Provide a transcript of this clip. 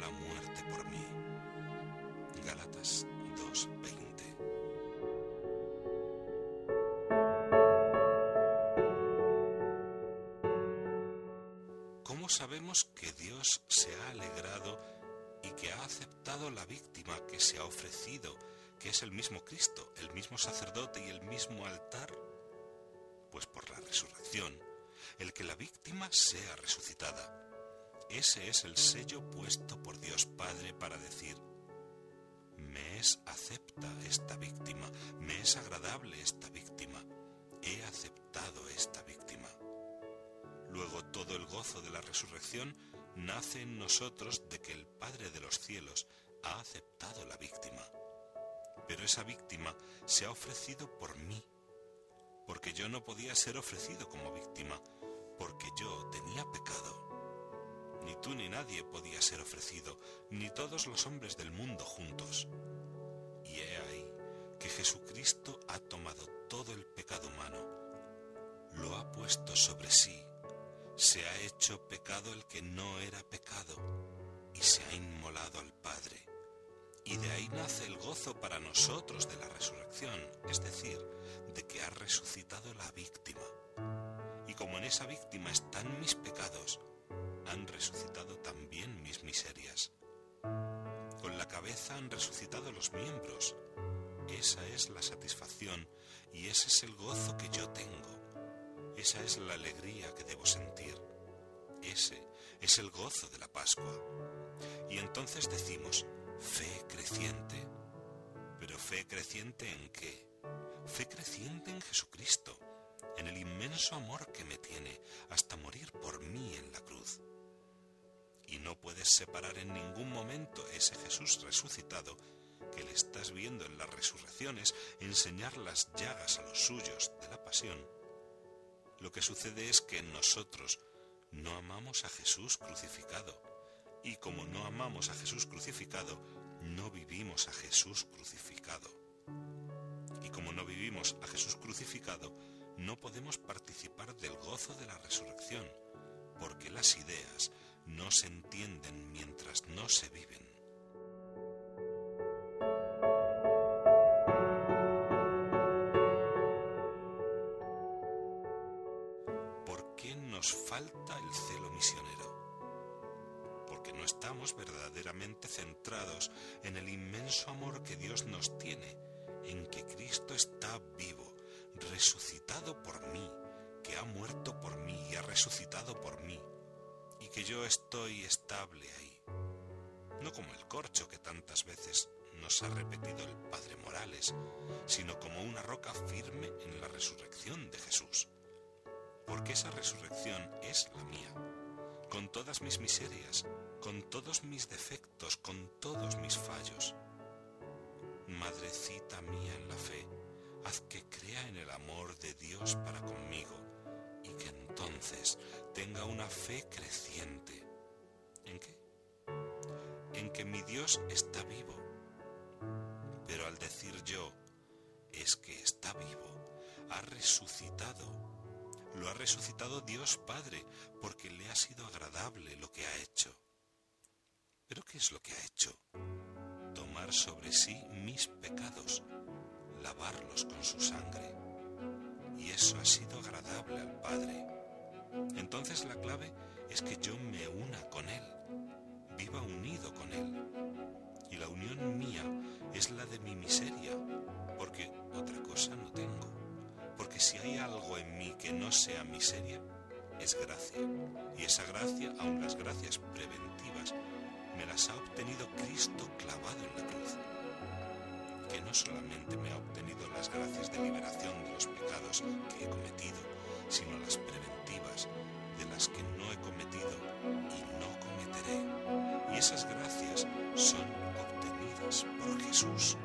la muerte por mí. Galatas 2.20. ¿Cómo sabemos que Dios se ha alegrado y que ha aceptado la víctima que se ha ofrecido, que es el mismo Cristo, el mismo sacerdote y el mismo altar? Pues por la resurrección, el que la víctima sea resucitada ese es el sello puesto por Dios Padre para decir, me es acepta esta víctima, me es agradable esta víctima, he aceptado esta víctima. Luego todo el gozo de la resurrección nace en nosotros de que el Padre de los cielos ha aceptado la víctima. Pero esa víctima se ha ofrecido por mí, porque yo no podía ser ofrecido como víctima, porque yo tenía pecado. Ni tú ni nadie podía ser ofrecido, ni todos los hombres del mundo juntos. Y he ahí que Jesucristo ha tomado todo el pecado humano, lo ha puesto sobre sí se ha hecho pecado el que no era pecado y se ha inmolado al Padre. Y de ahí nace el gozo para nosotros de la resurrección, es decir, de que ha resucitado la víctima. Y como en esa víctima están mis pecados, han resucitado también mis miserias. Con la cabeza han resucitado los miembros. Esa es la satisfacción y ese es el gozo que yo tengo esa es la alegría que debo sentir. Ese es el gozo de la Pascua. Y entonces decimos, fe creciente. Pero fe creciente en qué? Fe creciente en Jesucristo, en el inmenso amor que me tiene hasta morir por mí en la cruz. Y no puedes separar en ningún momento ese Jesús resucitado que le estás viendo en las resurrecciones enseñar las llagas a los suyos de la pasión lo que sucede es que nosotros no amamos a Jesús crucificado. Y como no amamos a Jesús crucificado, no vivimos a Jesús crucificado. Y como no vivimos a Jesús crucificado, no podemos participar del gozo de la resurrección, porque las ideas no se entienden mientras no se viven. nos falta el celo misionero, porque no estamos verdaderamente centrados en el inmenso amor que Dios nos tiene, en que Cristo está vivo, resucitado por mí, que ha muerto por mí y ha resucitado por mí, y que yo estoy estable ahí. No como el corcho que tantas veces nos ha repetido el Padre Morales, sino como una roca firme en la resurrección de Jesús porque esa resurrección es la mía, con todas mis miserias, con todos mis defectos, con todos mis fallos. Madrecita mía en la fe, haz que crea en el amor de Dios para conmigo y que entonces tenga una fe creciente. ¿En qué? En que mi Dios está vivo. Pero al decir yo, es que está vivo, ha resucitado lo ha resucitado Dios Padre, porque le ha sido agradable lo que ha hecho. ¿Pero qué es lo que ha hecho? Tomar sobre sí mis pecados, lavarlos con su sangre. Y eso ha sido agradable al Padre. Entonces la clave es que yo me una con Él, viva unido con Él. Y la unión mía es la de mi miseria, porque otra cosa no tengo porque si hay algo en mí que no sea miseria, es gracia. Y esa gracia, aun las gracias preventivas, me las ha obtenido Cristo no solamente me ha obtenido las gracias de liberación de los pecados que he cometido, sino las preventivas de las que no he cometido y no cometeré. Y esas gracias son obtenidas por Jesús.